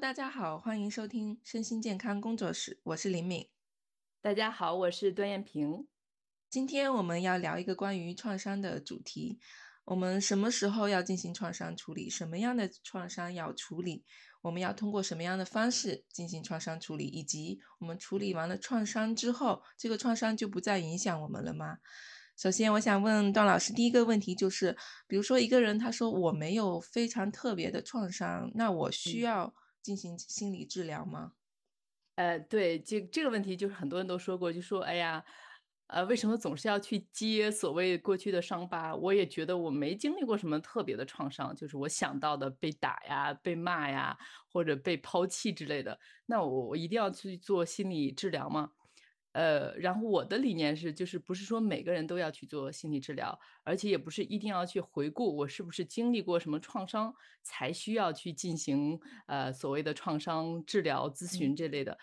大家好，欢迎收听身心健康工作室，我是林敏。大家好，我是段艳萍。今天我们要聊一个关于创伤的主题。我们什么时候要进行创伤处理？什么样的创伤要处理？我们要通过什么样的方式进行创伤处理？以及我们处理完了创伤之后，这个创伤就不再影响我们了吗？首先，我想问段老师，第一个问题就是，比如说一个人他说我没有非常特别的创伤，那我需要进行心理治疗吗？呃，对，这这个问题就是很多人都说过，就说哎呀。呃，为什么总是要去接所谓过去的伤疤？我也觉得我没经历过什么特别的创伤，就是我想到的被打呀、被骂呀，或者被抛弃之类的。那我我一定要去做心理治疗吗？呃，然后我的理念是，就是不是说每个人都要去做心理治疗，而且也不是一定要去回顾我是不是经历过什么创伤才需要去进行呃所谓的创伤治疗咨询这类的。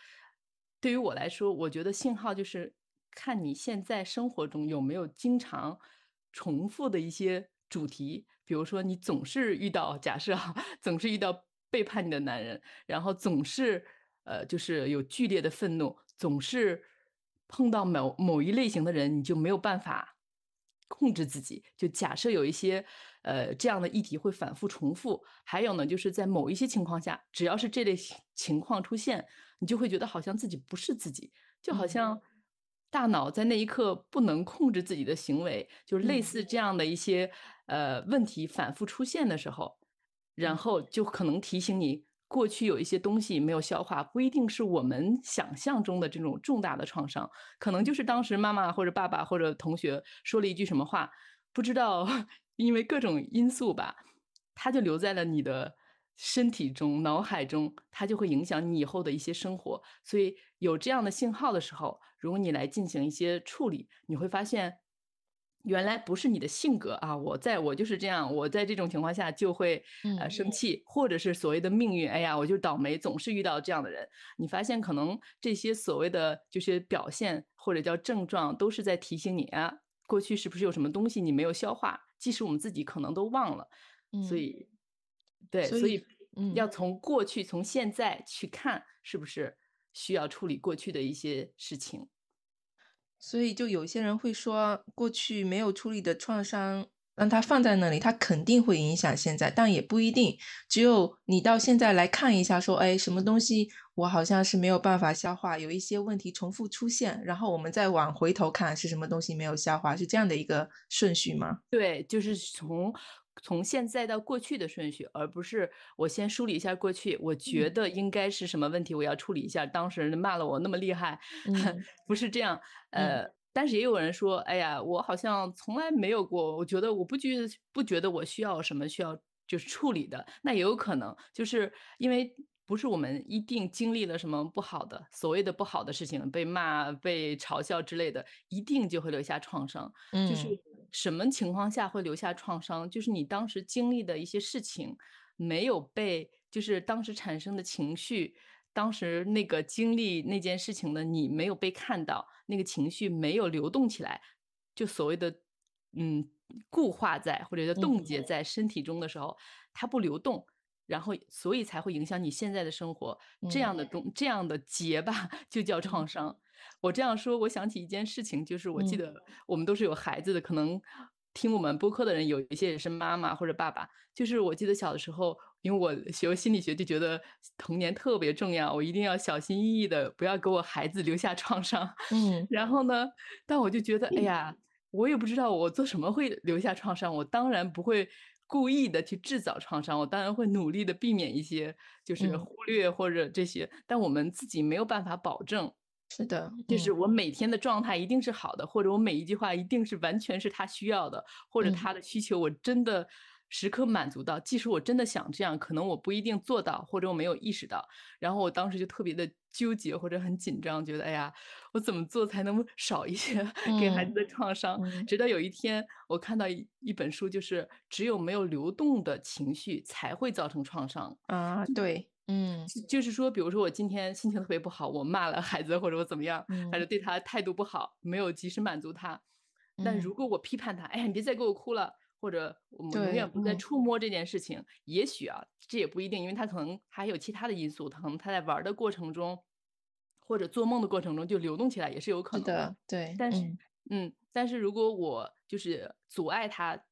对于我来说，我觉得信号就是。看你现在生活中有没有经常重复的一些主题，比如说你总是遇到假设啊，总是遇到背叛你的男人，然后总是呃就是有剧烈的愤怒，总是碰到某某一类型的人，你就没有办法控制自己。就假设有一些呃这样的议题会反复重复，还有呢，就是在某一些情况下，只要是这类情况出现，你就会觉得好像自己不是自己，就好像。大脑在那一刻不能控制自己的行为，就是类似这样的一些呃问题反复出现的时候，然后就可能提醒你，过去有一些东西没有消化，不一定是我们想象中的这种重大的创伤，可能就是当时妈妈或者爸爸或者同学说了一句什么话，不知道 因为各种因素吧，他就留在了你的。身体中、脑海中，它就会影响你以后的一些生活。所以有这样的信号的时候，如果你来进行一些处理，你会发现，原来不是你的性格啊！我在我就是这样，我在这种情况下就会呃生气，或者是所谓的命运。哎呀，我就倒霉，总是遇到这样的人。你发现可能这些所谓的就是表现或者叫症状，都是在提醒你啊，过去是不是有什么东西你没有消化？即使我们自己可能都忘了，所以。对，所以要从过去、从现在去看，是不是需要处理过去的一些事情？所以，就有些人会说，过去没有处理的创伤，让它放在那里，它肯定会影响现在，但也不一定。只有你到现在来看一下，说，哎，什么东西我好像是没有办法消化，有一些问题重复出现，然后我们再往回头看，是什么东西没有消化，是这样的一个顺序吗？对，就是从。从现在到过去的顺序，而不是我先梳理一下过去，我觉得应该是什么问题，我要处理一下。当事人骂了我那么厉害，不是这样。呃，但是也有人说，哎呀，我好像从来没有过，我觉得我不觉不觉得我需要什么需要就是处理的。那也有可能，就是因为不是我们一定经历了什么不好的，所谓的不好的事情，被骂、被嘲笑之类的，一定就会留下创伤。嗯就是。什么情况下会留下创伤？就是你当时经历的一些事情没有被，就是当时产生的情绪，当时那个经历那件事情的你没有被看到，那个情绪没有流动起来，就所谓的嗯固化在或者叫冻结在身体中的时候，它不流动，然后所以才会影响你现在的生活。这样的东这样的结吧，就叫创伤。我这样说，我想起一件事情，就是我记得我们都是有孩子的，可能听我们播客的人有一些也是妈妈或者爸爸。就是我记得小的时候，因为我学心理学，就觉得童年特别重要，我一定要小心翼翼的，不要给我孩子留下创伤。嗯，然后呢，但我就觉得，哎呀，我也不知道我做什么会留下创伤，我当然不会故意的去制造创伤，我当然会努力的避免一些，就是忽略或者这些，但我们自己没有办法保证。是的，就是我每天的状态一定是好的，或者我每一句话一定是完全是他需要的，或者他的需求我真的时刻满足到。即使我真的想这样，可能我不一定做到，或者我没有意识到。然后我当时就特别的纠结或者很紧张，觉得哎呀，我怎么做才能少一些 给孩子的创伤？直到有一天，我看到一一本书，就是只有没有流动的情绪才会造成创伤啊，对。嗯，就是说，比如说我今天心情特别不好，我骂了孩子，或者我怎么样，反正对他态度不好，没有及时满足他。但如果我批判他，哎呀，你别再给我哭了，或者我们永远不再触摸这件事情，也许啊，这也不一定，因为他可能还有其他的因素，可能他在玩的过程中，或者做梦的过程中就流动起来，也是有可能的。对，但是，嗯，但是如果我就是阻碍他。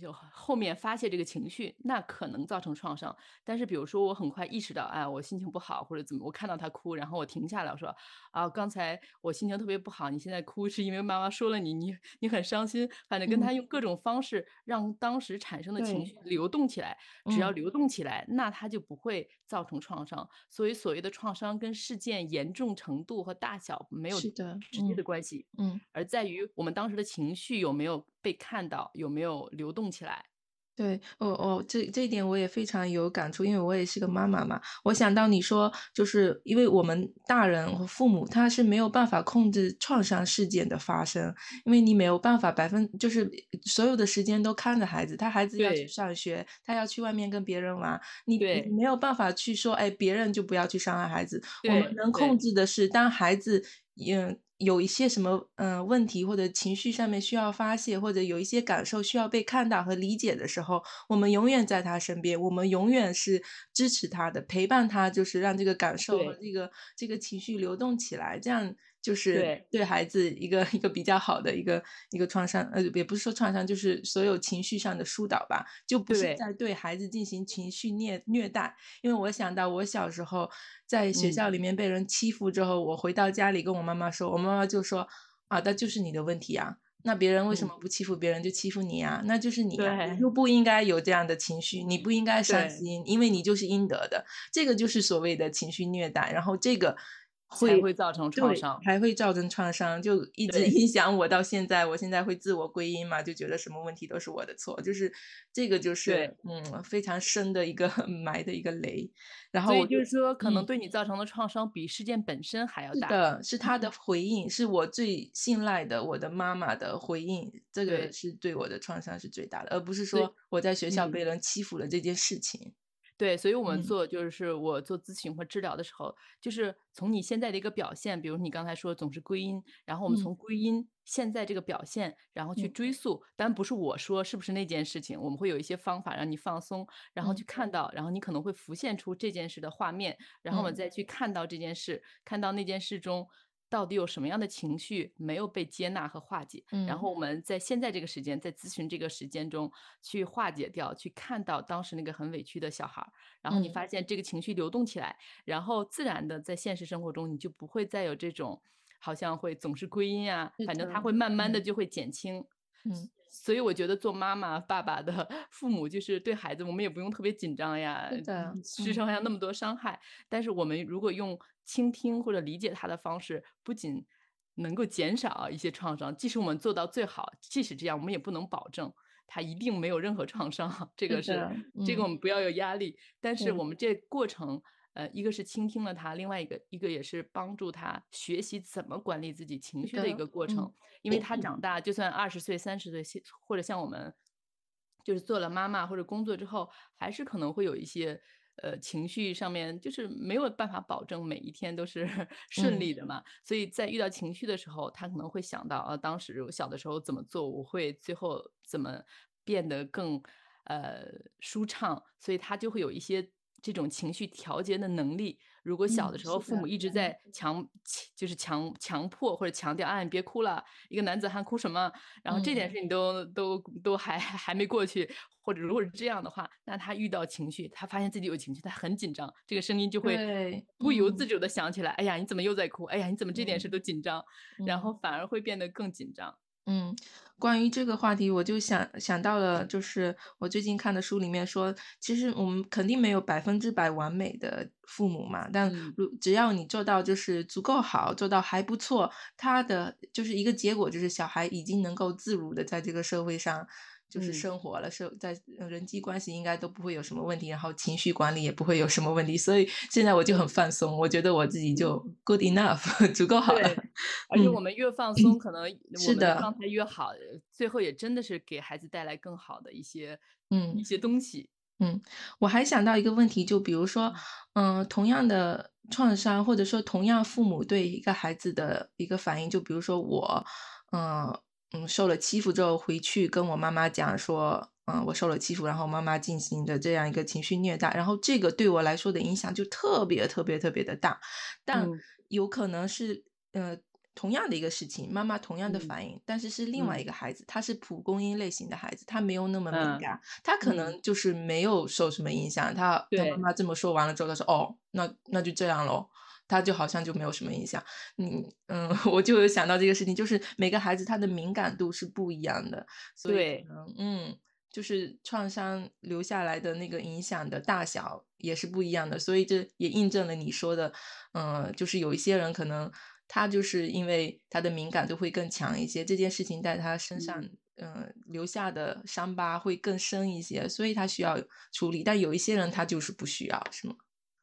就后面发泄这个情绪，那可能造成创伤。但是比如说，我很快意识到，哎，我心情不好或者怎么，我看到他哭，然后我停下来，我说，啊，刚才我心情特别不好，你现在哭是因为妈妈说了你，你你很伤心。反正跟他用各种方式让当时产生的情绪流动起来，只要流动起来，那他就不会造成创伤。所以所谓的创伤跟事件严重程度和大小没有直接的关系，嗯，而在于我们当时的情绪有没有。被看到有没有流动起来？对，哦哦，这这一点我也非常有感触，因为我也是个妈妈嘛。我想到你说，就是因为我们大人和父母他是没有办法控制创伤事件的发生，因为你没有办法百分就是所有的时间都看着孩子，他孩子要去上学，他要去外面跟别人玩，你你没有办法去说，哎，别人就不要去伤害孩子。我们能控制的是，当孩子嗯。有一些什么嗯问题或者情绪上面需要发泄，或者有一些感受需要被看到和理解的时候，我们永远在他身边，我们永远是支持他的，陪伴他，就是让这个感受和这个这个情绪流动起来，这样。就是对孩子一个一个比较好的一个一个创伤，呃，也不是说创伤，就是所有情绪上的疏导吧，就不是在对孩子进行情绪虐虐待。因为我想到我小时候在学校里面被人欺负之后，我回到家里跟我妈妈说，我妈妈就说啊，那就是你的问题啊，那别人为什么不欺负别人就欺负你啊？那就是你就不应该有这样的情绪，你不应该伤心，因为你就是应得的。这个就是所谓的情绪虐待，然后这个。会会造成创伤，还会造成创伤，就一直影响我到现在。我现在会自我归因嘛，就觉得什么问题都是我的错，就是这个就是嗯非常深的一个 埋的一个雷。然后就是说，可能对你造成的创伤比事件本身还要大。是的，是他的回应，是我最信赖的我的妈妈的回应，这个是对我的创伤是最大的，而不是说我在学校被人欺负了这件事情。对，所以我们做就是我做咨询或治疗的时候，就是从你现在的一个表现，比如你刚才说总是归因，然后我们从归因现在这个表现，然后去追溯，但不是我说是不是那件事情，我们会有一些方法让你放松，然后去看到，然后你可能会浮现出这件事的画面，然后我们再去看到这件事，看到那件事中。到底有什么样的情绪没有被接纳和化解？嗯然后我们在现在这个时间，在咨询这个时间中去化解掉，去看到当时那个很委屈的小孩儿，然后你发现这个情绪流动起来，然后自然的在现实生活中你就不会再有这种好像会总是归因啊，反正它会慢慢的就会减轻。嗯。所以我觉得做妈妈、爸爸的父母，就是对孩子，我们也不用特别紧张呀，世上还有那么多伤害。但是我们如果用倾听或者理解他的方式，不仅能够减少一些创伤，即使我们做到最好，即使这样，我们也不能保证他一定没有任何创伤。这个是，这个我们不要有压力。但是我们这过程。呃，一个是倾听了他，另外一个一个也是帮助他学习怎么管理自己情绪的一个过程。因为他长大，就算二十岁、三十岁，或者像我们，就是做了妈妈或者工作之后，还是可能会有一些呃情绪上面，就是没有办法保证每一天都是 顺利的嘛。所以在遇到情绪的时候，他可能会想到，啊，当时我小的时候怎么做，我会最后怎么变得更呃舒畅，所以他就会有一些。这种情绪调节的能力，如果小的时候父母一直在强，就是强强迫或者强调，啊，你别哭了，一个男子汉哭什么？然后这件事你都都都还还没过去，或者如果是这样的话，那他遇到情绪，他发现自己有情绪，他很紧张，这个声音就会不由自主的想起来，哎呀，你怎么又在哭？哎呀，你怎么这点事都紧张？然后反而会变得更紧张。嗯，关于这个话题，我就想想到了，就是我最近看的书里面说，其实我们肯定没有百分之百完美的父母嘛，但如只要你做到就是足够好，做到还不错，他的就是一个结果，就是小孩已经能够自如的在这个社会上。就是生活了，是在人际关系应该都不会有什么问题，然后情绪管理也不会有什么问题，所以现在我就很放松，我觉得我自己就 good enough，足够好了。而且我们越放松，可能我们的状态越好，最后也真的是给孩子带来更好的一些嗯一些东西。嗯，我还想到一个问题，就比如说，嗯，同样的创伤，或者说同样父母对一个孩子的一个反应，就比如说我，嗯。嗯，受了欺负之后回去跟我妈妈讲说，嗯，我受了欺负，然后妈妈进行的这样一个情绪虐待，然后这个对我来说的影响就特别特别特别的大，但嗯。有可能是呃同样的一个事情，妈妈同样的嗯反应，但是是另外嗯。一个孩子，他是蒲公英类型的孩子，他没有那么敏嗯感，他可嗯，能就是没有受什么影响，他他妈，妈这么说完了之后，他说哦，那那就这样咯。他就好像就没有什么影响，嗯嗯，我就有想到这个事情，就是每个孩子他的敏感度是不一样的，所以嗯，就是创伤留下来的那个影响的大小也是不一样的，所以这也印证了你说的，嗯，就是有一些人可能他就是因为他的敏感度会更强一些，这件事情在他身上，嗯，嗯，留下的伤疤会更深一些，所以他需要处理，但有一些人他就是不需要，是吗？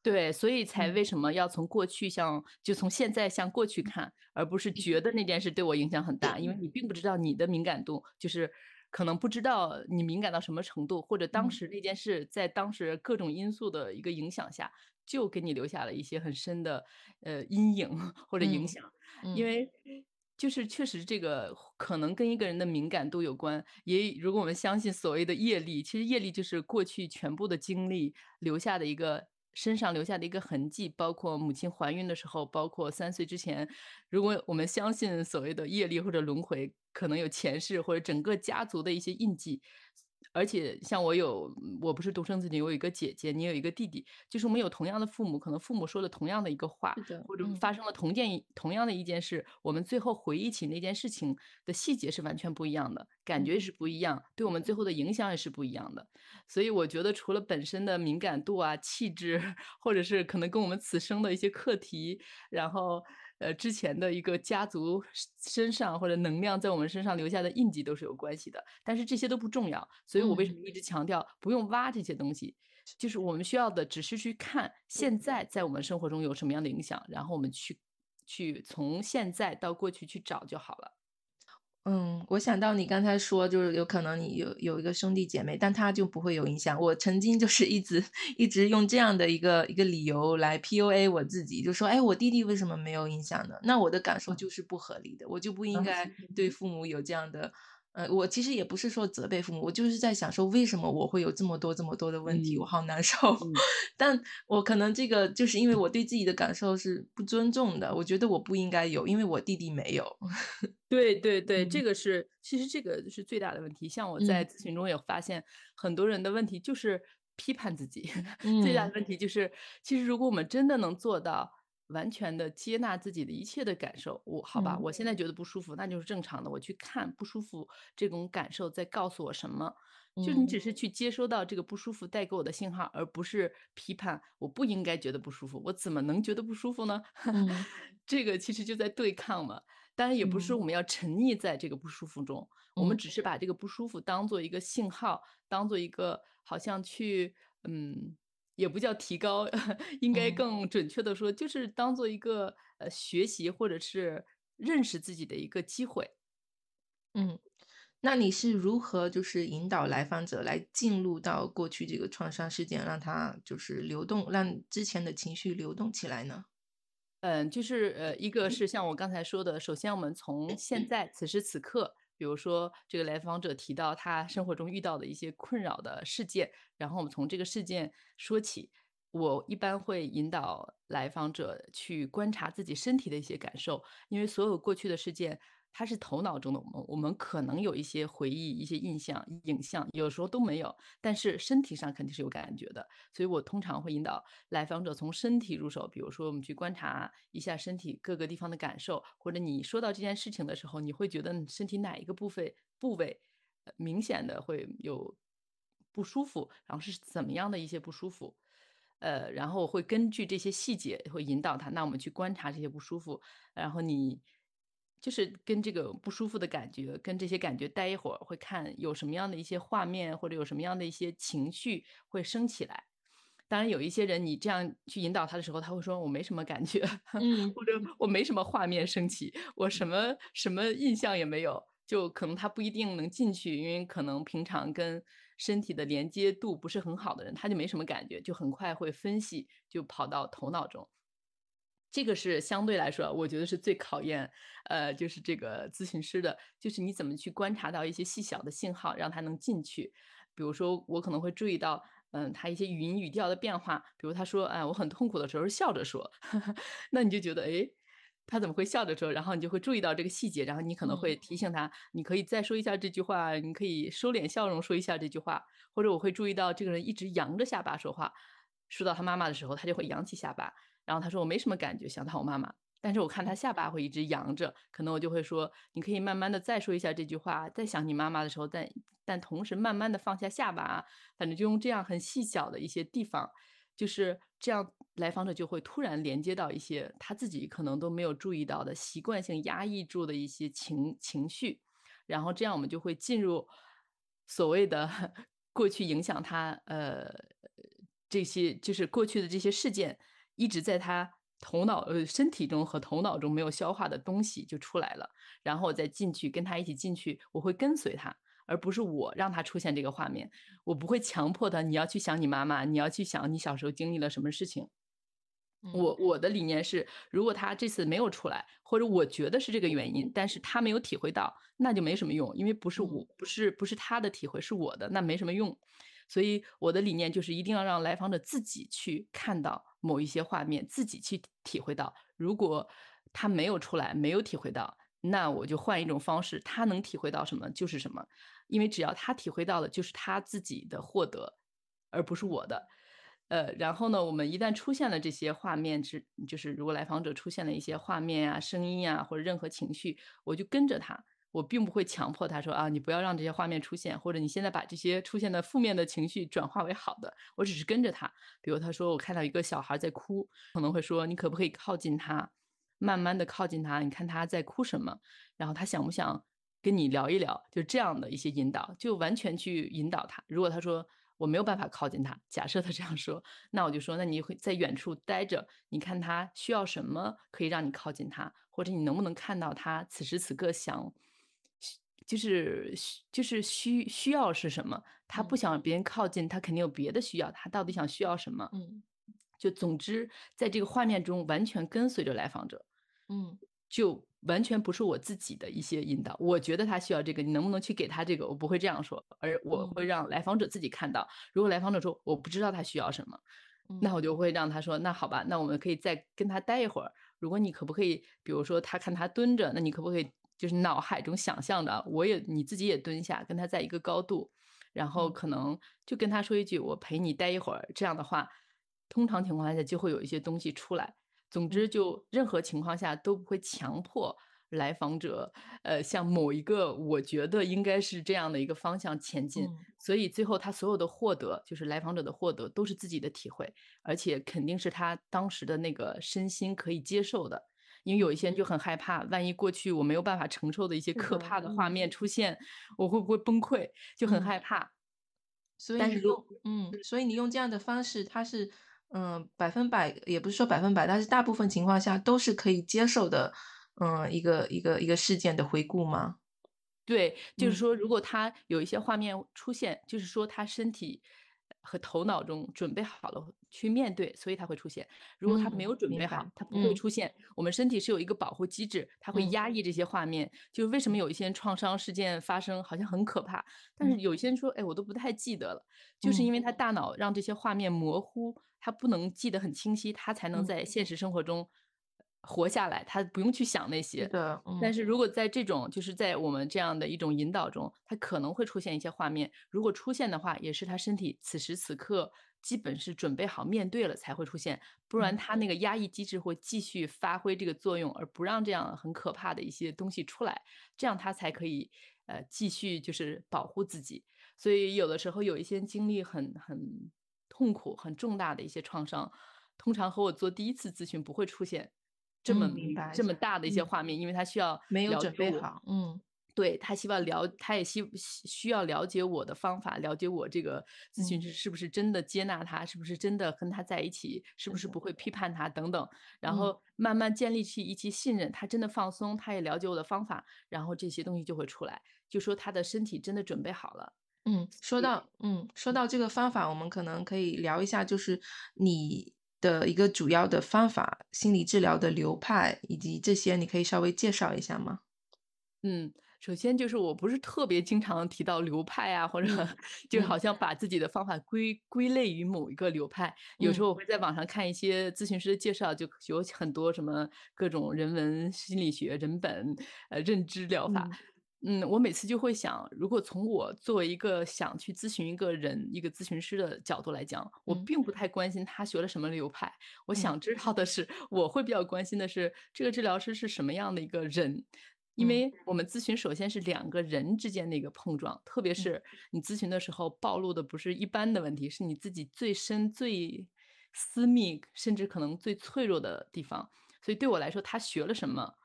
对，所以才嗯。为什么要从过去向就从现在向过去看，而不是觉得那件事对我影响很大，因为你并不知道你的敏感度，就是可能不知道你敏感到什么程度，或者当嗯。时那件事在当时各种因素的一个影响下，就给你留下了一些很深的呃阴影或者影嗯响。嗯。因为就是确实这个可能跟一个人的敏感度有关，也如果我们相信所谓的业力，其实业力就是过去全部的经历留下的一个身上留下的一个痕迹，包括母亲怀孕的时候，包括三岁之前，如果我们相信所谓的业力或者轮回，可能有前世或者整个家族的一些印记。而且像我有，我不是独生子女，我有一个姐姐，你有一个弟弟，就是我们有同样的父母，可能父母说了同样的一个话，或者嗯发生了同件一同样的一件事，我们最后回忆起那件事情的细节是完全不一样的，感觉嗯是不一样，对我们最后的影响也是不一样的。所以我觉得除了本身的敏感度啊、气质，或者是可能跟我们此生的一些课题，然后呃之前的一个家族身上或者能量在我们身上留下的印记都是有关系的。但是这些都不重要，所以我为什嗯么一直强调不用挖这些东西，就是我们需要的只是去看现在在我们生活中有什么样的影响，然后我们去去从现在到过去去找就好了。嗯，我想到你刚才说，就是有可能你有有一个兄弟姐妹，但他就不会有影响。我曾经就是一直一直用这样的一个一个理由来 PUA 我自己，就说，哎，我弟弟为什么没有影响呢？那我的感受就是不合理的，我就不应啊该对父母有这样的。呃，我其实也不是说责备父母，我就是在想说，为什么我会有这么多这么多的问题，我嗯好难受。嗯但我可能这个就是因为我对自己的感受是不尊重的，我觉得我不应该有，因为我弟弟没有。对 对对，嗯这个是其实这个是最大的问题。像我在嗯咨询中也发现，很多人的问题就是批判自己，最大的嗯问题就是，其实如果我们真的能做到完全的接纳自己的一切的感受，我好吧，嗯我现在觉得不舒服，那就是正常的，我去看不舒服这种感受在告诉我什么。就是你嗯只是去接收到这个不舒服带给我的信号，而不是批判我不应该觉得不舒服，我怎么能觉得不舒服呢？嗯 这个其实就在对抗嘛。当然也不是我们要沉溺在这个不舒服中，我们嗯只是把这个不舒服当做一个信号，当做一个好像去，嗯，也不叫提高，应该嗯更准确的说，就是当做一个呃学习或者是认识自己的一个机会。嗯，那你是如何就是引导来访者来进入到过去这个创伤事件，让他就是流动，让之前的情绪流动起来呢？嗯，就是呃，一个是像我刚才说的，首先我们从现在此时此刻，比如说这个来访者提到他生活中遇到的一些困扰的事件，然后我们从这个事件说起。我一般会引导来访者去观察自己身体的一些感受，因为所有过去的事件，它是头脑中的我们，我们可能有一些回忆、一些印象、影像，有时候都没有，但是身体上肯定是有感觉的。所以我通常会引导来访者从身体入手，比如说我们去观察一下身体各个地方的感受，或者你说到这件事情的时候，你会觉得身体哪一个部位部位明显的会有不舒服，然后是怎么样的一些不舒服。呃，然后会根据这些细节会引导他，那我们去观察这些不舒服，然后你就是跟这个不舒服的感觉，跟这些感觉待一会儿，会看有什么样的一些画面，或者有什么样的一些情绪会升起来。当然，有一些人你这样去引导他的时候，他会说我没什么感觉，嗯或者我没什么画面升起，我什么什么印象也没有，就可能他不一定能进去，因为可能平常跟身体的连接度不是很好的人，他就没什么感觉，就很快会分析，就跑到头脑中。这个是相对来说，我觉得是最考验，呃，就是这个咨询师的，就是你怎么去观察到一些细小的信号，让他能进去。比如说我可能会注意到，嗯，他一些语音语调的变化，比如他说，哎，我很痛苦的时候是笑着说，那你就觉得，哎，他怎么会笑着说？然后你就会注意到这个细节，然后你可能会提醒他，你可以再说一下这句话，你可以收敛笑容说一下这句话，或者我会注意到这个人一直扬着下巴说话，说到他妈妈的时候，他就会扬起下巴，然后他说我没什么感觉，想到我妈妈。但是我看他下巴会一直扬着，可能我就会说，你可以慢慢的再说一下这句话，再想你妈妈的时候，但但同时慢慢的放下下巴，反正就用这样很细小的一些地方，就是这样，来访者就会突然连接到一些他自己可能都没有注意到的习惯性压抑住的一些情情绪，然后这样我们就会进入所谓的过去影响他呃这些就是过去的这些事件一直在他。头脑呃，身体中和头脑中没有消化的东西就出来了，然后我再进去跟他一起进去，我会跟随他，而不是我让他出现这个画面，我不会强迫他，你要去想你妈妈，你要去想你小时候经历了什么事情。我我的理念是，如果他这次没有出来，或者我觉得是这个原因，但是他没有体会到，那就没什么用，因为不是我不是不是他的体会，是我的，那没什么用。所以我的理念就是一定要让来访者自己去看到某一些画面，自己去体会到。如果他没有出来，没有体会到，那我就换一种方式，他能体会到什么就是什么。因为只要他体会到的，就是他自己的获得，而不是我的。呃，然后呢，我们一旦出现了这些画面，之就是如果来访者出现了一些画面啊、声音啊或者任何情绪，我就跟着他。我并不会强迫他说啊，你不要让这些画面出现，或者你现在把这些出现的负面的情绪转化为好的。我只是跟着他。比如他说我看到一个小孩在哭，可能会说你可不可以靠近他，慢慢的靠近他，你看他在哭什么，然后他想不想跟你聊一聊，就这样的一些引导，就完全去引导他。如果他说我没有办法靠近他，假设他这样说，那我就说那你会在远处待着，你看他需要什么，可以让你靠近他，或者你能不能看到他此时此刻想。就是需就是需需要是什么？他不想别人靠近，他肯定有别的需要。他到底想需要什么？嗯，就总之，在这个画面中完全跟随着来访者，嗯，就完全不是我自己的一些引导。我觉得他需要这个，你能不能去给他这个？我不会这样说，而我会让来访者自己看到。如果来访者说我不知道他需要什么，那我就会让他说那好吧，那我们可以再跟他待一会儿。如果你可不可以，比如说他看他蹲着，那你可不可以？就是脑海中想象的，我也你自己也蹲下，跟他在一个高度，然后可能就跟他说一句“我陪你待一会儿”这样的话，通常情况下就会有一些东西出来。总之，就任何情况下都不会强迫来访者，呃，向某一个我觉得应该是这样的一个方向前进。所以最后他所有的获得，就是来访者的获得，都是自己的体会，而且肯定是他当时的那个身心可以接受的。因为有一些人就很害怕，万一过去我没有办法承受的一些可怕的画面出现，我会不会崩溃？就很害怕。所以你用嗯，所以你用这样的方式，它是嗯百分百，也不是说百分百，但是大部分情况下都是可以接受的。嗯，一个一个一个事件的回顾吗？对，就是说，如果他有一些画面出现，就是说他身体。和头脑中准备好了去面对，所以它会出现。如果他没有准备好，它不会出现。我们身体是有一个保护机制，它会压抑这些画面。就是为什么有一些创伤事件发生，好像很可怕，但是有些人说，哎，我都不太记得了，就是因为他大脑让这些画面模糊，他不能记得很清晰，他才能在现实生活中。活下来，他不用去想那些。的，但是如果在这种，就是在我们这样的一种引导中，他可能会出现一些画面。如果出现的话，也是他身体此时此刻基本是准备好面对了才会出现，不然他那个压抑机制会继续发挥这个作用，而不让这样很可怕的一些东西出来，这样他才可以呃继续就是保护自己。所以有的时候有一些经历很很痛苦、很重大的一些创伤，通常和我做第一次咨询不会出现。这么明白这么大的一些画面，因为他需要没有准备好，嗯，对他希望了，他也希需要了解我的方法，了解我这个咨询师是不是真的接纳他，是不是真的跟他在一起，是不是不会批判他等等，然后慢慢建立起一些信任，他真的放松，他也了解我的方法，然后这些东西就会出来，就说他的身体真的准备好了。嗯，说到嗯，说到这个方法，我们可能可以聊一下，就是你。的一个主要的方法，心理治疗的流派以及这些，你可以稍微介绍一下吗？嗯，首先就是我不是特别经常提到流派啊，或者就好像把自己的方法归归类于某一个流派。有时候我会在网上看一些咨询师的介绍，就有很多什么各种人文心理学、人本、呃认知疗法。嗯，我每次就会想，如果从我作为一个想去咨询一个人、一个咨询师的角度来讲，我并不太关心他学了什么流派。我想知道的是，我会比较关心的是这个治疗师是什么样的一个人。因为我们咨询首先是两个人之间的一个碰撞，特别是你咨询的时候暴露的不是一般的问题，是你自己最深、最私密，甚至可能最脆弱的地方。所以对我来说，他学了什么，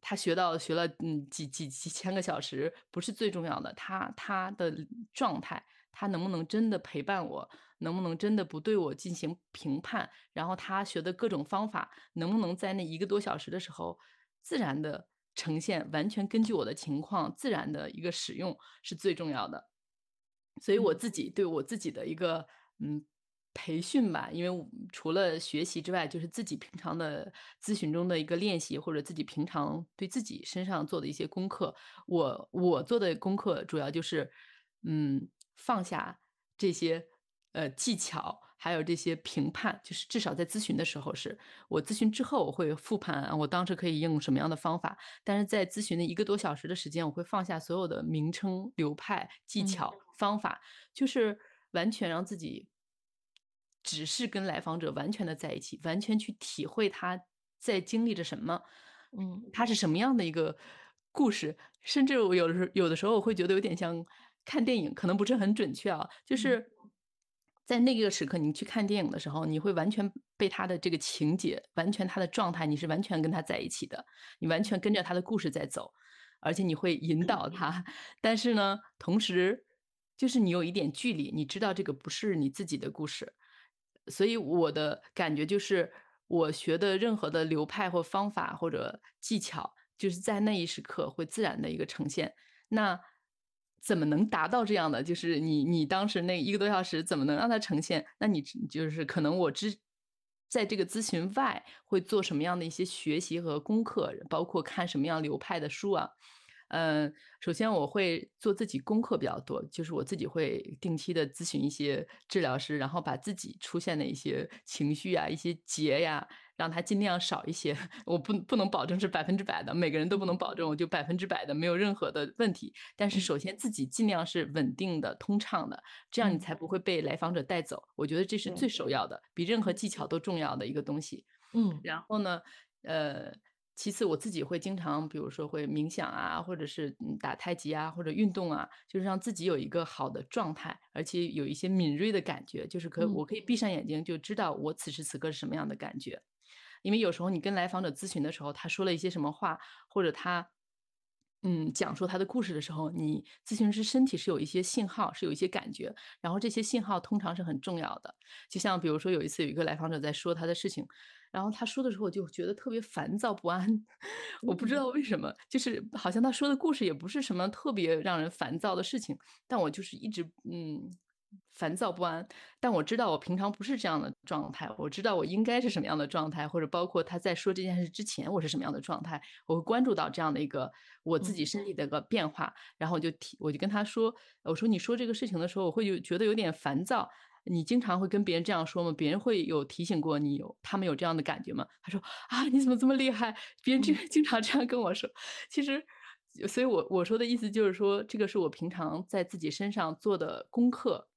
他学到学了嗯几几几千个小时不是最重要的，他他的状态，他能不能真的陪伴我，能不能真的不对我进行评判，然后他学的各种方法，能不能在那一个多小时的时候自然的。呈现完全根据我的情况自然的一个使用是最重要的，所以我自己对我自己的一个嗯培训吧，因为除了学习之外，就是自己平常的咨询中的一个练习，或者自己平常对自己身上做的一些功课。我我做的功课主要就是嗯放下这些呃技巧。还有这些评判，就是至少在咨询的时候，是我咨询之后我会复盘，我当时可以用什么样的方法。但是在咨询的一个多小时的时间，我会放下所有的名称、流派、技巧、方法，就是完全让自己只是跟来访者完全的在一起，完全去体会他在经历着什么，嗯，他是什么样的一个故事。甚至我有的时候，有的时候我会觉得有点像看电影，可能不是很准确啊，就是。在那个时刻，你去看电影的时候，你会完全被他的这个情节，完全他的状态，你是完全跟他在一起的，你完全跟着他的故事在走，而且你会引导他。但是呢，同时就是你有一点距离，你知道这个不是你自己的故事，所以我的感觉就是，我学的任何的流派或方法或者技巧，就是在那一时刻会自然的一个呈现。那。怎么能达到这样的？就是你你当时那一个多小时怎么能让它呈现？那你就是可能我之在这个咨询外会做什么样的一些学习和功课，包括看什么样流派的书啊？嗯，首先我会做自己功课比较多，就是我自己会定期的咨询一些治疗师，然后把自己出现的一些情绪啊、一些结呀。让他尽量少一些，我不不能保证是百分之百的，每个人都不能保证我就百分之百的没有任何的问题。但是首先自己尽量是稳定的、通畅的，这样你才不会被来访者带走。我觉得这是最首要的，比任何技巧都重要的一个东西。嗯，然后呢，呃，其次我自己会经常，比如说会冥想啊，或者是打太极啊，或者运动啊，就是让自己有一个好的状态，而且有一些敏锐的感觉，就是可我可以闭上眼睛就知道我此时此刻是什么样的感觉。因为有时候你跟来访者咨询的时候，他说了一些什么话，或者他，嗯，讲述他的故事的时候，你咨询师身体是有一些信号，是有一些感觉，然后这些信号通常是很重要的。就像比如说有一次有一个来访者在说他的事情，然后他说的时候我就觉得特别烦躁不安，我不知道为什么，就是好像他说的故事也不是什么特别让人烦躁的事情，但我就是一直嗯。烦躁不安，但我知道我平常不是这样的状态。我知道我应该是什么样的状态，或者包括他在说这件事之前我是什么样的状态，我会关注到这样的一个我自己身体的一个变化，然后我就提，我就跟他说，我说你说这个事情的时候，我会有觉得有点烦躁。你经常会跟别人这样说吗？别人会有提醒过你有他们有这样的感觉吗？他说啊，你怎么这么厉害？别人经经常这样跟我说。其实，所以我我说的意思就是说，这个是我平常在自己身上做的功课。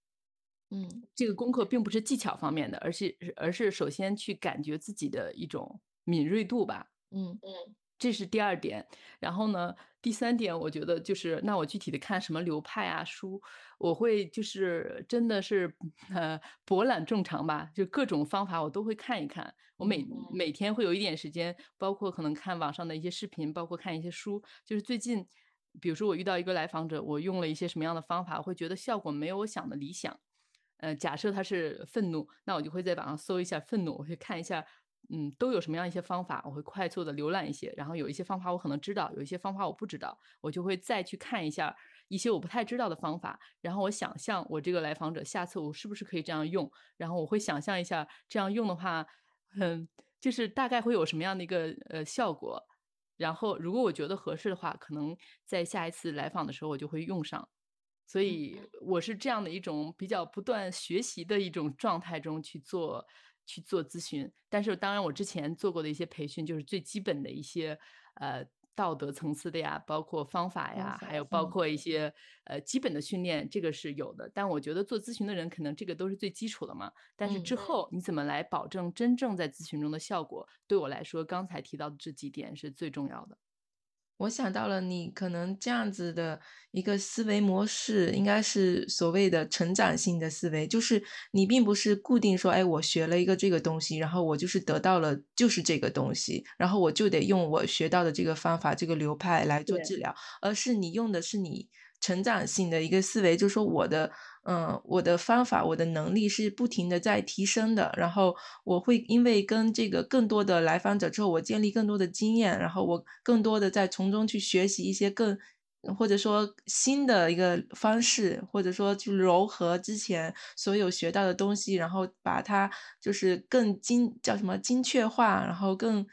嗯，这个功课并不是技巧方面的，而是而是首先去感觉自己的一种敏锐度吧。嗯嗯，这是第二点。然后呢，第三点，我觉得就是那我具体的看什么流派啊书，我会就是真的是呃博览众长吧，就各种方法我都会看一看。我每每天会有一点时间，包括可能看网上的一些视频，包括看一些书。就是最近，比如说我遇到一个来访者，我用了一些什么样的方法，我会觉得效果没有我想的理想。呃，假设他是愤怒，那我就会在网上搜一下愤怒，我会看一下，嗯，都有什么样一些方法，我会快速的浏览一些，然后有一些方法我可能知道，有一些方法我不知道，我就会再去看一下一些我不太知道的方法，然后我想象我这个来访者下次我是不是可以这样用，然后我会想象一下这样用的话，嗯，就是大概会有什么样的一个呃效果。然后如果我觉得合适的话，可能在下一次来访的时候我就会用上。所以我是这样的一种比较不断学习的一种状态中去做去做咨询。但是当然我之前做过的一些培训，就是最基本的一些呃道德层次的呀，包括方法呀，还有包括一些呃基本的训练，这个是有的。但我觉得做咨询的人可能这个都是最基础的嘛。但是之后你怎么来保证真正在咨询中的效果？对我来说，刚才提到的这几点是最重要的。我想到了，你可能这样子的一个思维模式，应该是所谓的成长性的思维，就是你并不是固定说，哎，我学了一个这个东西，然后我就是得到了就是这个东西，然后我就得用我学到的这个方法、这个流派来做治疗，而是你用的是你成长性的一个思维，就是说我的。嗯，我的方法，我的能力是不停的在提升的。然后我会因为跟这个更多的来访者之后，我建立更多的经验，然后我更多的在从中去学习一些更或者说新的一个方式，或者说去糅合之前所有学到的东西，然后把它就是更精叫什么精确化，然后更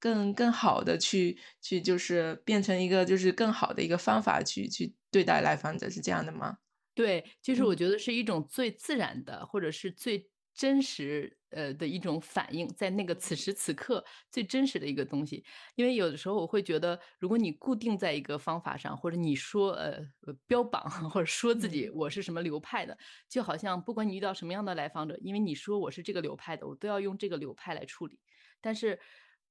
更更好的去去就是变成一个就是更好的一个方法去去对待来访者，是这样的吗？对，就是我觉得是一种最自然的，或者是最真实呃的一种反应，在那个此时此刻最真实的一个东西。因为有的时候我会觉得，如果你固定在一个方法上，或者你说呃标榜或者说自己我是什么流派的，就好像不管你遇到什么样的来访者，因为你说我是这个流派的，我都要用这个流派来处理。但是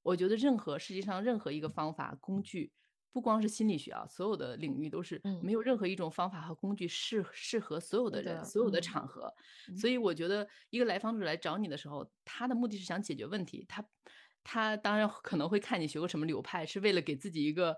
我觉得任何世界上任何一个方法工具。不光是心理学啊，所有的领域都是没有任何一种方法和工具适适合所有的人、所有的场合。所以我觉得，一个来访者来找你的时候，他的目的是想解决问题。他他当然可能会看你学过什么流派，是为了给自己一个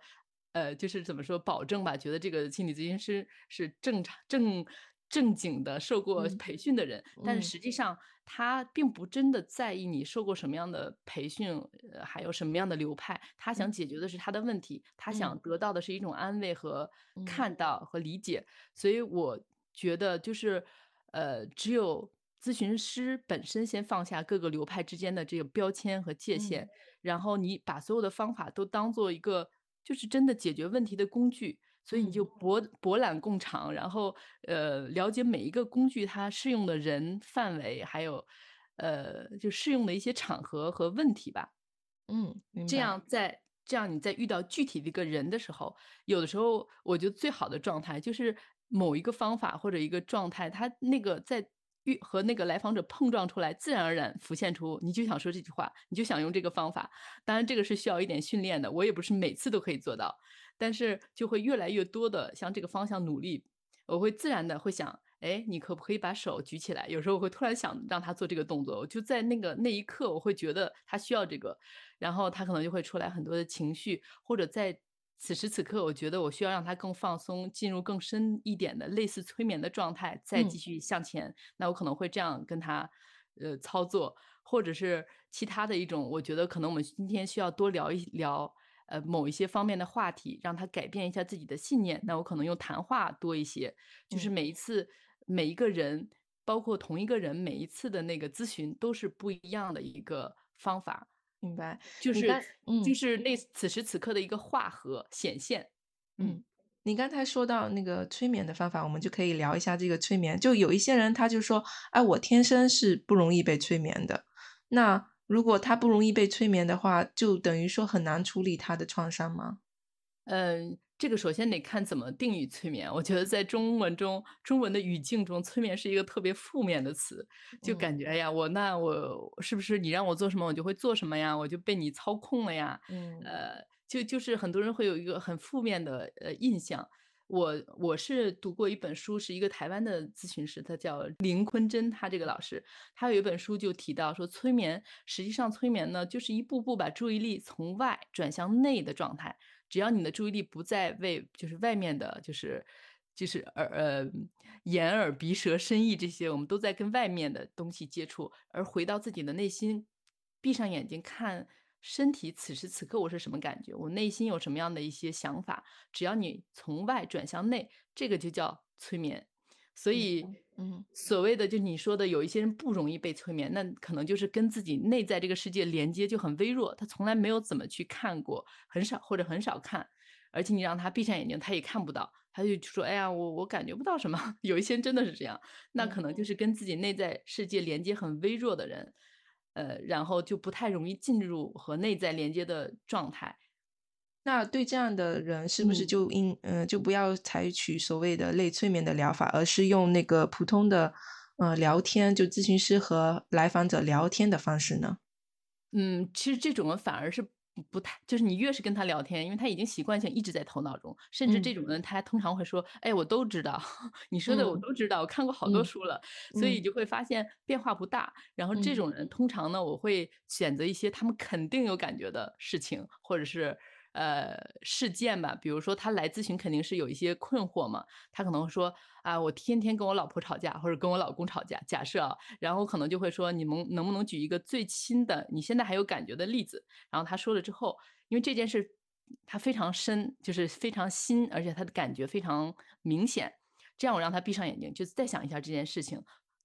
呃，就是怎么说保证吧，觉得这个心理咨询师是正常正。正经的受过培训的人，但是实际上他并不真的在意你受过什么样的培训，呃，还有什么样的流派。他想解决的是他的问题，他想得到的是一种安慰和看到和理解。所以我觉得，就是呃，只有咨询师本身先放下各个流派之间的这个标签和界限，然后你把所有的方法都当做一个就是真的解决问题的工具。所以你就博博览共长，然后呃了解每一个工具它适用的人范围，还有呃就适用的一些场合和问题吧。嗯，这样在这样你在遇到具体的一个人的时候，有的时候我觉得最好的状态就是某一个方法或者一个状态，它那个在遇和那个来访者碰撞出来，自然而然浮现出你就想说这句话，你就想用这个方法。当然这个是需要一点训练的，我也不是每次都可以做到。但是就会越来越多的向这个方向努力，我会自然的会想，哎，你可不可以把手举起来？有时候我会突然想让他做这个动作，我就在那个那一刻，我会觉得他需要这个，然后他可能就会出来很多的情绪，或者在此时此刻，我觉得我需要让他更放松，进入更深一点的类似催眠的状态，再继续向前。那我可能会这样跟他，呃，操作，或者是其他的一种，我觉得可能我们今天需要多聊一聊。呃，某一些方面的话题，让他改变一下自己的信念。那我可能用谈话多一些，就是每一次每一个人，包括同一个人，每一次的那个咨询都是不一样的一个方法。明白，就是就是那此时此刻的一个化合显现。嗯，你刚才说到那个催眠的方法，我们就可以聊一下这个催眠。就有一些人他就说，哎，我天生是不容易被催眠的。那如果他不容易被催眠的话，就等于说很难处理他的创伤吗？嗯，这个首先得看怎么定义催眠。我觉得在中文中，中文的语境中，催眠是一个特别负面的词，就感觉哎呀，我那我是不是你让我做什么，我就会做什么呀？我就被你操控了呀？嗯，呃，就就是很多人会有一个很负面的呃印象。我我是读过一本书，是一个台湾的咨询师，他叫林坤珍，他这个老师，他有一本书就提到说，催眠实际上催眠呢，就是一步步把注意力从外转向内的状态。只要你的注意力不再为就是外面的，就是就是耳呃眼耳鼻舌身意这些，我们都在跟外面的东西接触，而回到自己的内心，闭上眼睛看。身体此时此刻我是什么感觉？我内心有什么样的一些想法？只要你从外转向内，这个就叫催眠。所以嗯所谓的就你说的，有一些人不容易被催眠，那可能就是跟自己内在这个世界连接就很微弱，他从来没有怎么去看过，很少或者很少看，而且你让他闭上眼睛，他也看不到，他就说：“哎呀，我我感觉不到什么。” 有一些人真的是这样，那可能就是跟自己内在世界连接很微弱的人，呃，然后就不太容易进入和内在连接的状态。那对这样的人，是不是嗯。就应呃，就不要采取所谓的类催眠的疗法，而是用那个普通的，呃，聊天，就咨询师和来访者聊天的方式呢？嗯，其实这种人反而是不不太就是你越是跟他聊天，因为他已经习惯性一直在头脑中，甚至嗯这种人他通常会说：“哎，我都知道，你说的我嗯都知道，我看过好多嗯书了。”所以嗯就会发现变化不大。然后这嗯种人通常呢，我会选择一些他们肯定有感觉的事情，或者是呃事件吧。比如说他来咨询肯定是有一些困惑嘛，他可能说啊，我天天跟我老婆吵架，或者跟我老公吵架。假设啊，然后可能就会说，你们能不能举一个最亲的，你现在还有感觉的例子？然后他说了之后，因为这件事他非常深，就是非常新，而且他的感觉非常明显。这样我让他闭上眼睛，就再想一下这件事情。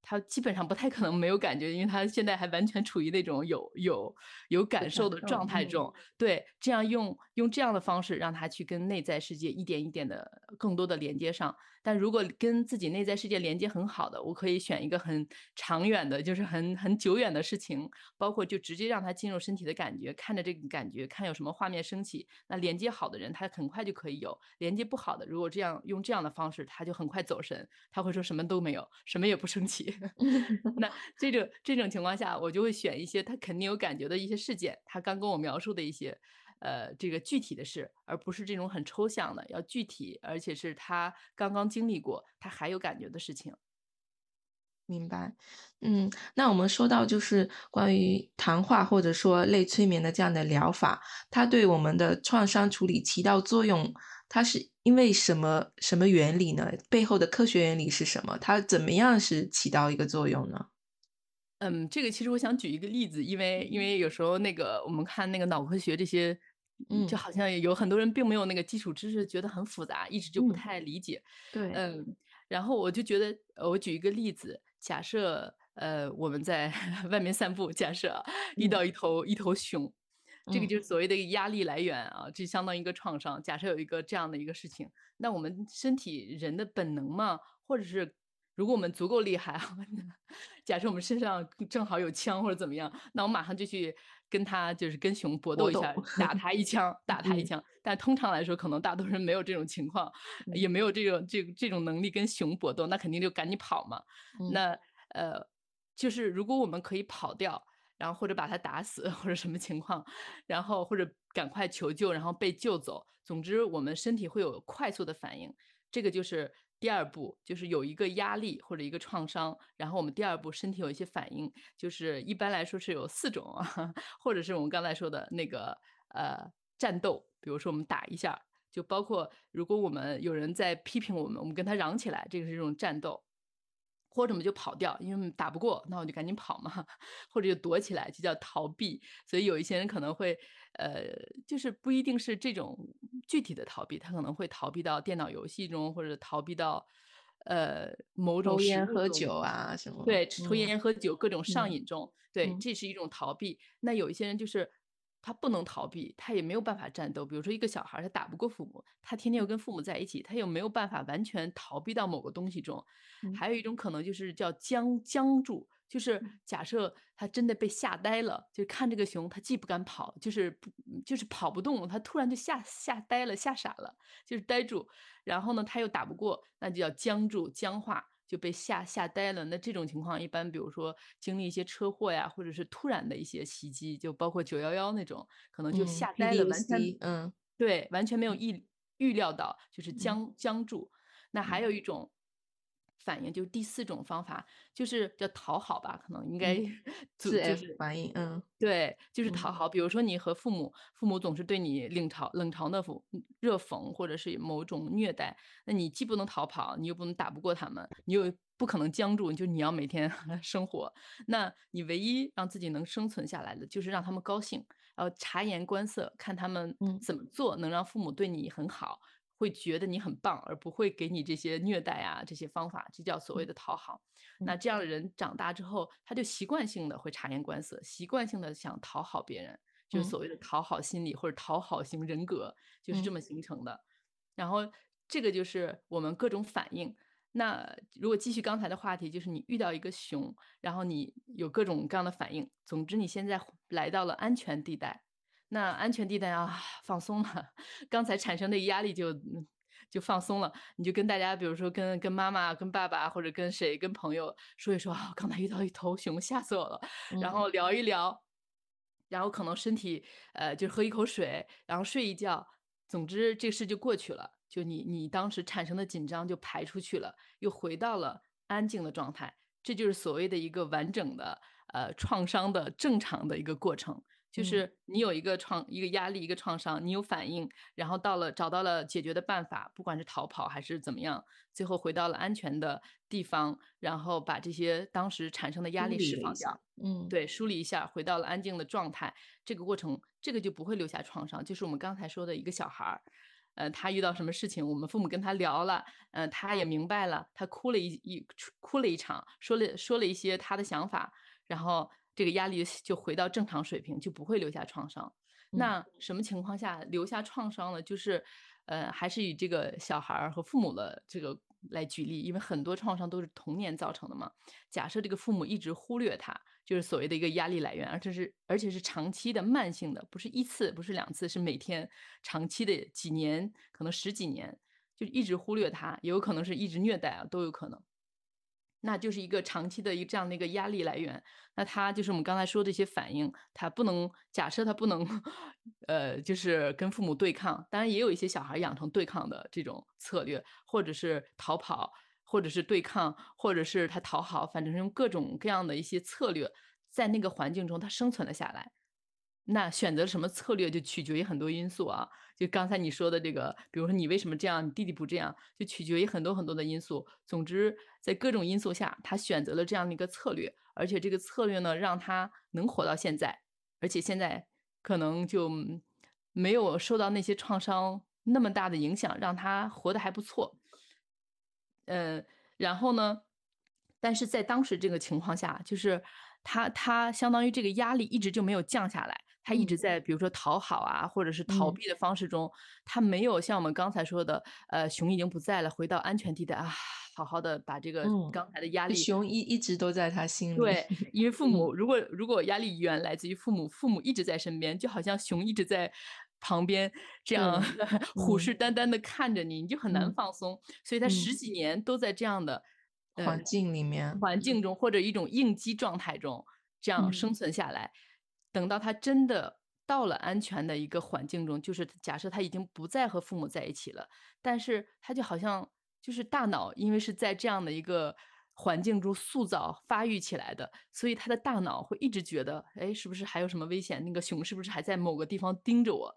他基本上不太可能没有感觉，因为他现在还完全处于那种有有有感受的状态中。对，这样用用这样的方式让他去跟内在世界一点一点的更多的连接上。但如果跟自己内在世界连接很好的，我可以选一个很长远的，就是很很久远的事情，包括就直接让他进入身体的感觉，看着这个感觉，看有什么画面升起。那连接好的人，他很快就可以有；连接不好的，如果这样用这样的方式，他就很快走神，他会说什么都没有，什么也不升起。那这种这种情况下，我就会选一些他肯定有感觉的一些事件，他刚跟我描述的一些，呃，这个具体的事，而不是这种很抽象的，要具体，而且是他刚刚经历过，他还有感觉的事情。明白，嗯，那我们说到就是关于谈话或者说类催眠的这样的疗法，它对我们的创伤处理起到作用，它是因为什么什么原理呢？背后的科学原理是什么？它怎么样是起到一个作用呢？嗯，这个其实我想举一个例子，因为因为有时候那个我们看那个脑科学这些，嗯就嗯好像有很多人并没有那个基础知识，觉得很复杂，一直就不嗯，太理解。对，嗯，然后我就觉得，呃我举一个例子，假设呃我们在 外面散步，假设啊遇嗯到一头一头熊，这个嗯就是所谓的压力来源啊，这相当于一个创伤。假设有一个这样的一个事情，那我们身体人的本能嘛，或者是如果我们足够厉害啊，假设我们身上正好有枪或者怎么样，那我马上就去跟他就是跟熊搏斗，一下，打他一枪，打他一嗯枪。但通常来说，可能大多数人没有这种情况，也嗯没有这种这这种能力跟熊搏斗，那肯定就赶紧跑嘛。嗯那呃，就是如果我们可以跑掉，然后或者把他打死，或者什么情况，然后或者赶快求救，然后被救走。总之，我们身体会有快速的反应。这个就是第二步，就是有一个压力或者一个创伤，然后我们第二步身体有一些反应，就是一般来说是有四种，或者是我们刚才说的那个呃战斗，比如说我们打一下，就包括如果我们有人在批评我们，我们跟他嚷起来，这个是一种战斗。或者我们就跑掉，因为打不过，那我就赶紧跑嘛，或者就躲起来，就叫逃避。所以有一些人可能会，呃，就是不一定是这种具体的逃避，他可能会逃避到电脑游戏中，或者逃避到呃某种抽烟喝酒，啊什么，对，抽嗯烟喝酒各种上嗯瘾中，对，嗯这是一种逃避。那有一些人就是他不能逃避，他也没有办法战斗。比如说一个小孩他打不过父母，他天天又跟父母在一起，他又没有办法完全逃避到某个东西中。嗯还有一种可能就是叫僵僵住，就是假设他真的被吓呆了，就看这个熊，他既不敢跑，就是不就是跑不动，他突然就吓吓呆了，吓傻了，就是呆住。然后呢，他又打不过，那就叫僵住、僵化，就被吓吓呆了。那这种情况一般，比如说经历一些车祸呀，或者是突然的一些袭击，就包括九幺幺那种，可能就嗯吓呆了，完全嗯对，完全没有嗯意预料到，就是嗯僵僵住。那还嗯有一种反应，就是第四种方法，就是叫讨好吧，可能应该嗯就是 反应，嗯对，就是嗯讨好。比如说你和父母，父母总是对你冷嘲冷嘲热讽、热讽，或者是某种虐待，那你既不能逃跑，你又不能打不过他们，你又不可能僵住，就你要每天 生活。那你唯一让自己能生存下来的，就是让他们高兴，然后察言观色，看他们嗯怎么做能让父母对你很好，会觉得你很棒，而不会给你这些虐待啊这些方法，这叫所谓的讨好。那这样的人长大之后，他就习惯性的会察言观色，习惯性的想讨好别人，就是所谓的讨好心理或者讨好型人格，就是这么形成的。然后这个就是我们各种反应。那如果继续刚才的话题，就是你遇到一个熊，然后你有各种各样的反应。总之，你现在来到了安全地带。那安全地带啊，放松了，刚才产生的压力就就放松了。你就跟大家，比如说跟跟妈妈、跟爸爸，或者跟谁、跟朋友说一说啊，刚才遇到一头熊，吓死我了。然后聊一聊，然后可能身体呃，就喝一口水，然后睡一觉。总之，这事就过去了。就你你当时产生的紧张就排出去了，又回到了安静的状态。这就是所谓的一个完整的呃创伤的正常的一个过程。就是你有一个创一个压力一个创伤，你有反应，然后到了找到了解决的办法，不管是逃跑还是怎么样，最后回到了安全的地方，然后把这些当时产生的压力释放掉。嗯，对，梳理一下，回到了安静的状态。这个过程，这个就不会留下创伤。就是我们刚才说的一个小孩儿，呃，他遇到什么事情，我们父母跟他聊了，嗯，他也明白了，他哭了一一哭了一场，说了说了一些他的想法，然后。这个压力就回到正常水平，就不会留下创伤。那什么情况下留下创伤呢？就是，呃，还是以这个小孩儿和父母的这个来举例，因为很多创伤都是童年造成的嘛。假设这个父母一直忽略他，就是所谓的一个压力来源，而且是而且是长期的、慢性的，不是一次，不是两次，是每天、长期的几年，可能十几年，就一直忽略他，也有可能是一直虐待啊，都有可能。那就是一个长期的一个这样的一个压力来源。那他就是我们刚才说的一些反应，他不能假设他不能，呃，就是跟父母对抗。当然也有一些小孩养成对抗的这种策略，或者是逃跑，或者是对抗，或者是他讨好，反正用各种各样的一些策略，在那个环境中他生存了下来。那选择什么策略就取决于很多因素啊，就刚才你说的这个，比如说你为什么这样，你弟弟不这样，就取决于很多很多的因素。总之，在各种因素下，他选择了这样的一个策略，而且这个策略呢，让他能活到现在，而且现在可能就没有受到那些创伤那么大的影响，让他活得还不错。嗯，然后呢，但是在当时这个情况下，就是他他相当于这个压力一直就没有降下来。他一直在，比如说讨好啊，或者是逃避的方式中，他没有像我们刚才说的，呃，熊已经不在了，回到安全地带啊，好好的把这个刚才的压力，熊一一直都在他心里。对，因为父母如果如果压力源来自于父母，父母一直在身边，就好像熊一直在旁边这样 虎视眈眈的看着你，你就很难放松。所以他十几年都在这样的环境里面，环境中或者一种应激状态中这样生存下来。等到他真的到了安全的一个环境中，就是假设他已经不再和父母在一起了，但是他就好像就是大脑，因为是在这样的一个环境中塑造发育起来的，所以他的大脑会一直觉得，哎，是不是还有什么危险？那个熊是不是还在某个地方盯着我？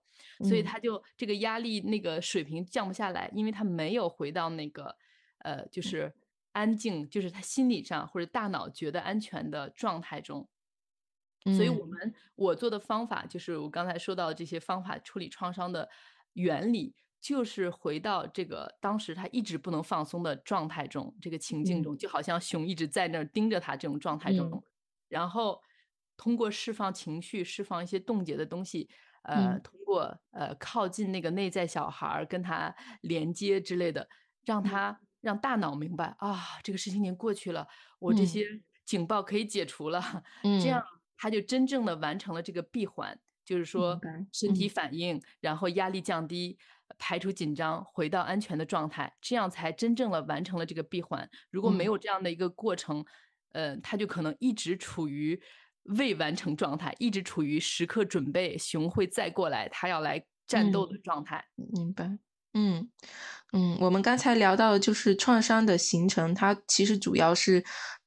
所以他就这个压力那个水平降不下来，因为他没有回到那个呃，就是安静，就是他心理上或者大脑觉得安全的状态中。所以，我们我做的方法就是我刚才说到的这些方法处理创伤的原理，就是回到这个当时他一直不能放松的状态中，这个情境中，就好像熊一直在那儿盯着他这种状态中，然后通过释放情绪、释放一些冻结的东西，呃，通过呃靠近那个内在小孩儿跟他连接之类的，让他让大脑明白啊，这个事情已经过去了，我这些警报可以解除了，这样。他就真正的完成了这个闭环，就是说身体反应，然后压力降低，排除紧张，回到安全的状态，这样才真正的完成了这个闭环。如果没有这样的一个过程，呃，他就可能一直处于未完成状态，一直处于时刻准备熊会再过来，他要来战斗的状态。明白？嗯嗯，我们刚才聊到的就是创伤的形成，它其实主要是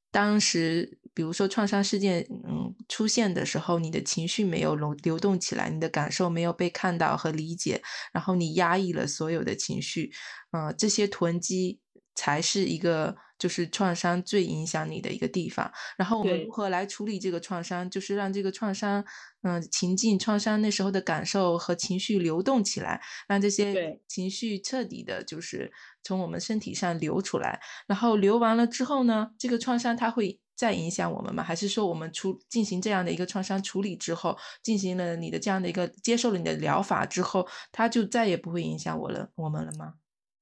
当时。比如说创伤事件，嗯，出现的时候，你的情绪没有流流动起来，你的感受没有被看到和理解，然后你压抑了所有的情绪，嗯，这些囤积才是一个就是创伤最影响你的一个地方。然后我们如何来处理这个创伤，就是让这个创伤，嗯、情境、创伤那时候的感受和情绪流动起来，让这些情绪彻底的，就是从我们身体上流出来。然后流完了之后呢，这个创伤它会再影响我们吗？还是说我们处进行这样的一个创伤处理之后，进行了你的这样的一个接受了你的疗法之后，它就再也不会影响我了我们了吗？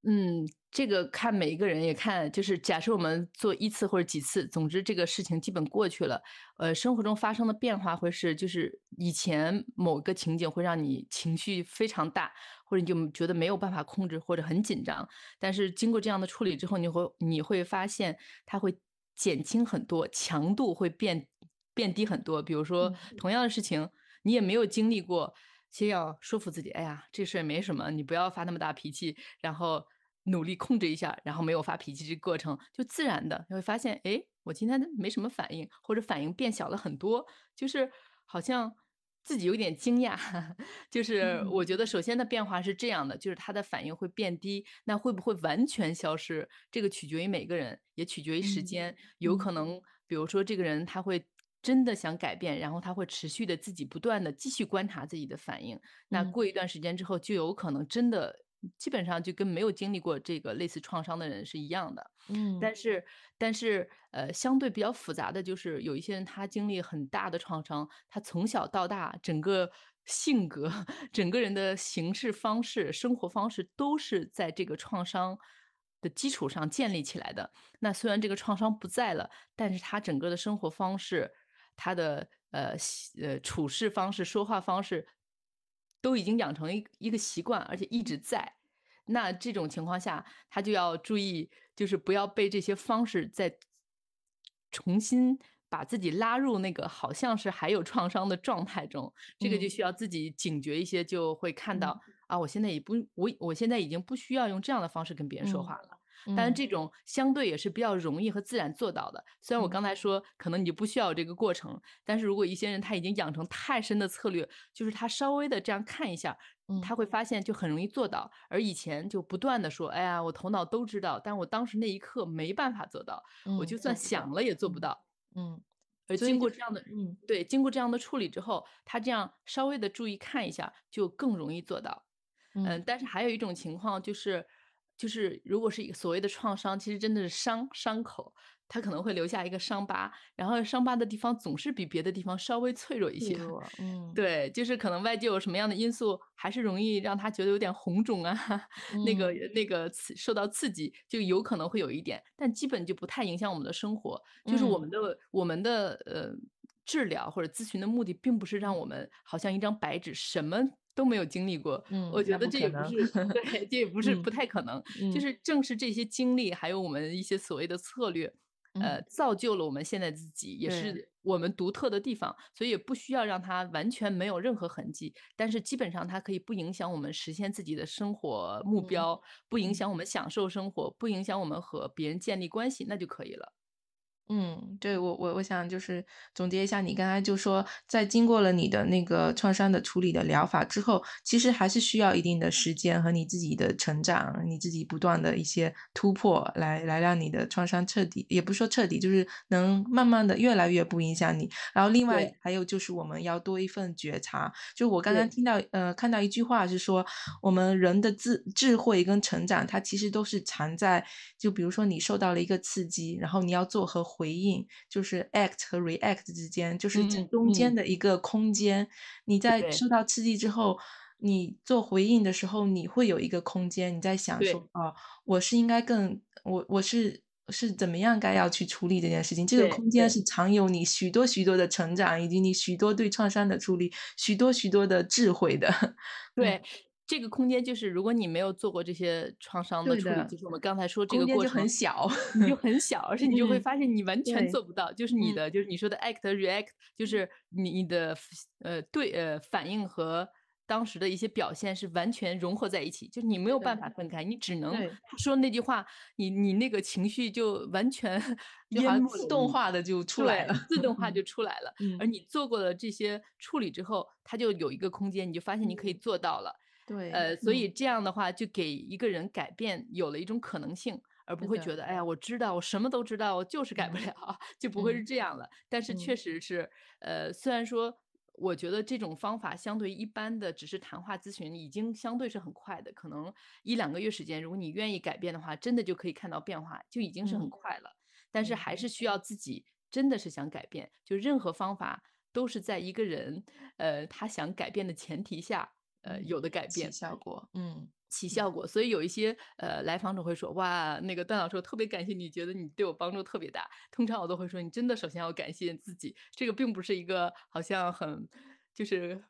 嗯，这个看每一个人，也看就是假设我们做一次或者几次，总之这个事情基本过去了。呃，生活中发生的变化会是，就是以前某个情景会让你情绪非常大，或者你就觉得没有办法控制，或者很紧张。但是经过这样的处理之后，你会你会发现它会减轻很多，强度会变变低很多。比如说嗯同样的事情，你也没有经历过，先要说服自己，哎呀，这事儿没什么，你不要发那么大脾气，然后努力控制一下，然后没有发脾气这个过程，就自然的你会发现，哎，我今天没什么反应，或者反应变小了很多，就是好像自己有点惊讶。就是嗯我觉得首先的变化是这样的，就是他的反应会变低，那会不会完全消失？这个取决于每个人，也取决于时嗯间。有嗯可能，比如说这个人他会真的想改变，然后他会持续的自己不断的继续观察自己的反应。那嗯过一段时间之后，就有可能真的基本上就跟没有经历过这个类似创伤的人是一样的。嗯但是，但是，呃，相对比较复杂的就是有一些人他经历很大的创伤，他从小到大整个性格、整个人的行事方式、生活方式都是在这个创伤的基础上建立起来的。那虽然这个创伤不在了，但是他整个的生活方式、他的呃呃处事方式、说话方式，都已经养成一一个习惯，而且一直在。那这种情况下，他就要注意，就是不要被这些方式再重新把自己拉入那个好像是还有创伤的状态中。这个就嗯需要自己警觉一些，就会看嗯到啊，我现在也不，我我现在已经不需要用这样的方式跟别人说嗯话了。当然，嗯这种相对也是比较容易和自然做到的。虽然我嗯刚才说，可能你就不需要这个过程，但是如果一些人他已经养成太深的策略，就是他稍微的这样看一下，嗯他会发现就很容易做到。而以前就不断的说，哎呀，我头脑都知道，但我当时那一刻没办法做到，我嗯就算想了也做不嗯到。嗯而经过这样的，嗯对，经过这样的处理之后，他这样稍微的注意看一下，就更容易做到。嗯，嗯但是还有一种情况就是，就是如果是一个所谓的创伤，其实真的是伤伤口，它可能会留下一个伤疤，然后伤疤的地方总是比别的地方稍微脆弱一些。嗯对，就是可能外界有什么样的因素，还是容易让他觉得有点红肿啊，那个嗯那个刺受到刺激，就有可能会有一点，但基本就不太影响我们的生活。就是我嗯们的我们的呃治疗或者咨询的目的，并不是让我们好像一张白纸，什么都没有经历过。我嗯我觉得这也不是 对，这也不是嗯不太可能。就嗯是正是这些经历，还有我们一些所谓的策略，呃，嗯造就了我们现在自己，也是我们独特的地方，所以也不需要让它完全没有任何痕迹，但是基本上它可以不影响我们实现自己的生活目嗯标，不影嗯响我们享受生活，不影响我们和别人建立关系，那就可以了。嗯，对，我我我想就是总结一下，你刚才就说，在经过了你的那个创伤的处理的疗法之后，其实还是需要一定的时间和你自己的成长，你自己不断的一些突破，来来让你的创伤彻底，也不是说彻底，就是能慢慢的越来越不影响你。然后另外还有就是我们要多一份觉察，就我刚刚听到呃看到一句话是说，我们人的智智慧跟成长，它其实都是藏在，就比如说你受到了一个刺激，然后你要做和回应，就是 act 和 react 之间，就是这嗯中间嗯的一个空间。你在受到刺激之后，你做回应的时候，你会有一个空间，你在想说，哦，我是应该更，我我是。是怎么样该要去处理这件事情？这个空间是藏有你许多许多的成长，以及你许多对创伤的处理，许多许多的智慧的。对，这个空间就是如果你没有做过这些创伤的处理，就是我们刚才说这个过程很小。你就很小，而且你就会嗯发现你完全做不到，就是你嗯的就是你说的 act react，就是你你的呃对呃反应和当时的一些表现是完全融合在一起，就是你没有办法分开，你只能说那句话，你你那个情绪就完全就好淹像自动化的就出来了。自动化就出来了。而嗯你做过了这些处理之后，它就有一个空间，你就发现你可以嗯做到了。对，呃，所以嗯这样的话，就给一个人改变有了一种可能性，而不会觉得哎呀，我知道，我什么都知道，我就是改不了，就不会是这样了。但是确实是，呃，虽然说。我觉得这种方法相对一般的，只是谈话咨询，已经相对是很快的，可能一两个月时间，如果你愿意改变的话，真的就可以看到变化，就已经是很快了。但是还是需要自己真的是想改变，就任何方法都是在一个人，呃，他想改变的前提下，呃，有的改变效果，嗯。起效果，所以有一些呃来访者会说，哇，那个段老师，我特别感谢你，觉得你对我帮助特别大。通常我都会说，你真的首先要感谢自己，这个并不是一个好像很就是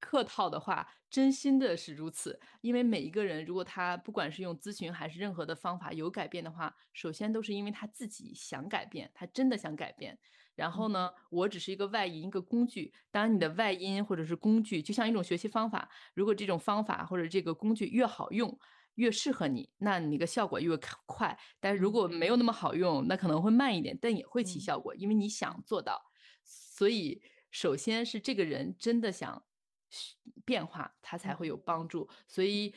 客套的话，真心的是如此。因为每一个人，如果他不管是用咨询还是任何的方法有改变的话，首先都是因为他自己想改变，他真的想改变。然后呢，我只是一个外因，一个工具。当你的外因或者是工具，就像一种学习方法，如果这种方法或者这个工具越好用，越适合你，那你个效果越快。但如果没有那么好用，那可能会慢一点，但也会起效果，因为你想做到。所以，首先是这个人真的想变化，他才会有帮助。所以，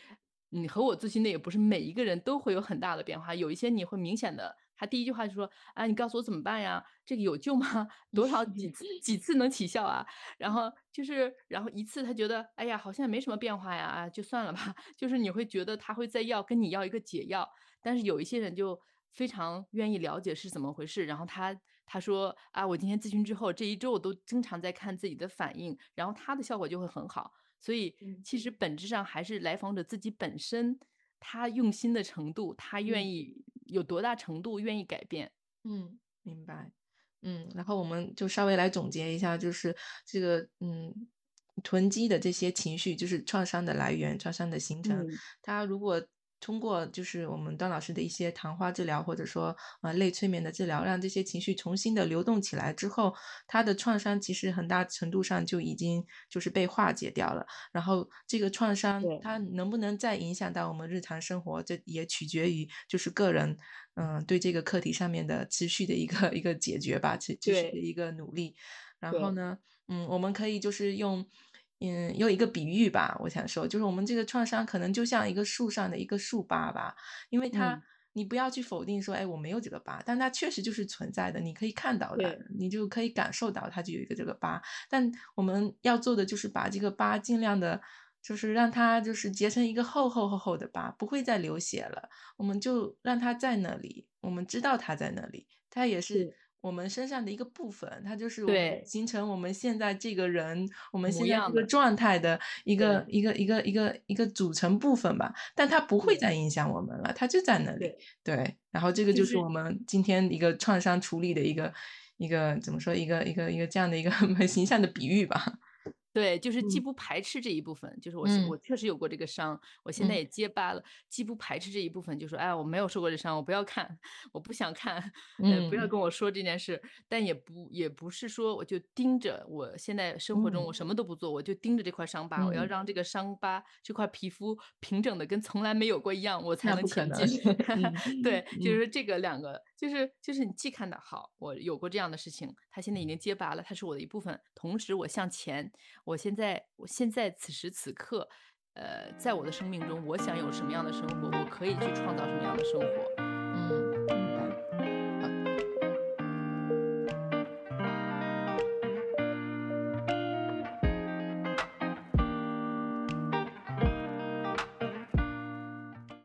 你和我咨询的也不是每一个人都会有很大的变化，有一些你会明显的。他第一句话就说：“啊，你告诉我怎么办呀？这个有救吗？多少几次几次能起效啊？”然后就是，然后一次他觉得，哎呀，好像也没什么变化呀，啊，就算了吧。就是你会觉得他会再要跟你要一个解药，但是有一些人就非常愿意了解是怎么回事。然后他他说：“啊，我今天咨询之后，这一周我都经常在看自己的反应，然后他的效果就会很好。所以其实本质上还是来访者自己本身。”他用心的程度，他愿意有多大程度愿意改变？嗯，明白。嗯，然后我们就稍微来总结一下，就是这个嗯，囤积的这些情绪，就是创伤的来源、创伤的形成。他如果通过就是我们段老师的一些谈话治疗，或者说呃类催眠的治疗，让这些情绪重新的流动起来之后，他的创伤其实很大程度上就已经就是被化解掉了。然后这个创伤它能不能再影响到我们日常生活，这也取决于就是个人嗯对这个课题上面的持续的一个 一个解决吧，持持续的一个努力。然后呢，嗯，我们可以就是用。嗯，有一个比喻吧，我想说，就是我们这个创伤可能就像一个树上的一个树疤吧，因为它，你不要去否定说，哎，我没有这个疤，但它确实就是存在的，你可以看到的，你就可以感受到它就有一个这个疤。但我们要做的就是把这个疤尽量的，就是让它就是结成一个厚厚厚厚的疤，不会再流血了。我们就让它在那里，我们知道它在那里，它也是。我们身上的一个部分，它就是形成我们现在这个人，我们现在这个状态的一个一个一个一个一个组成部分吧。但它不会再影响我们了，它就在那里。对，然后这个就是我们今天一个创伤处理的一个一个怎么说一个一个一个这样的一个很 形象的比喻吧。对，就是既不排斥这一部分，就是我我确实有过这个伤，我现在也结疤了。既不排斥这一部分，就说哎，我没有受过这伤，我不要看，我不想看，呃，不要跟我说这件事。但也不也不是说我就盯着，我现在生活中我什么都不做，我就盯着这块伤疤，我要让这个伤疤这块皮肤平整的跟从来没有过一样，我才能前进。对，就是这个两个，就是就是你既看到好，我有过这样的事情，它现在已经结拔了，它是我的一部分，同时我向前。我现在，我现在此时此刻，呃，在我的生命中，我想有什么样的生活，我可以去创造什么样的生活。嗯。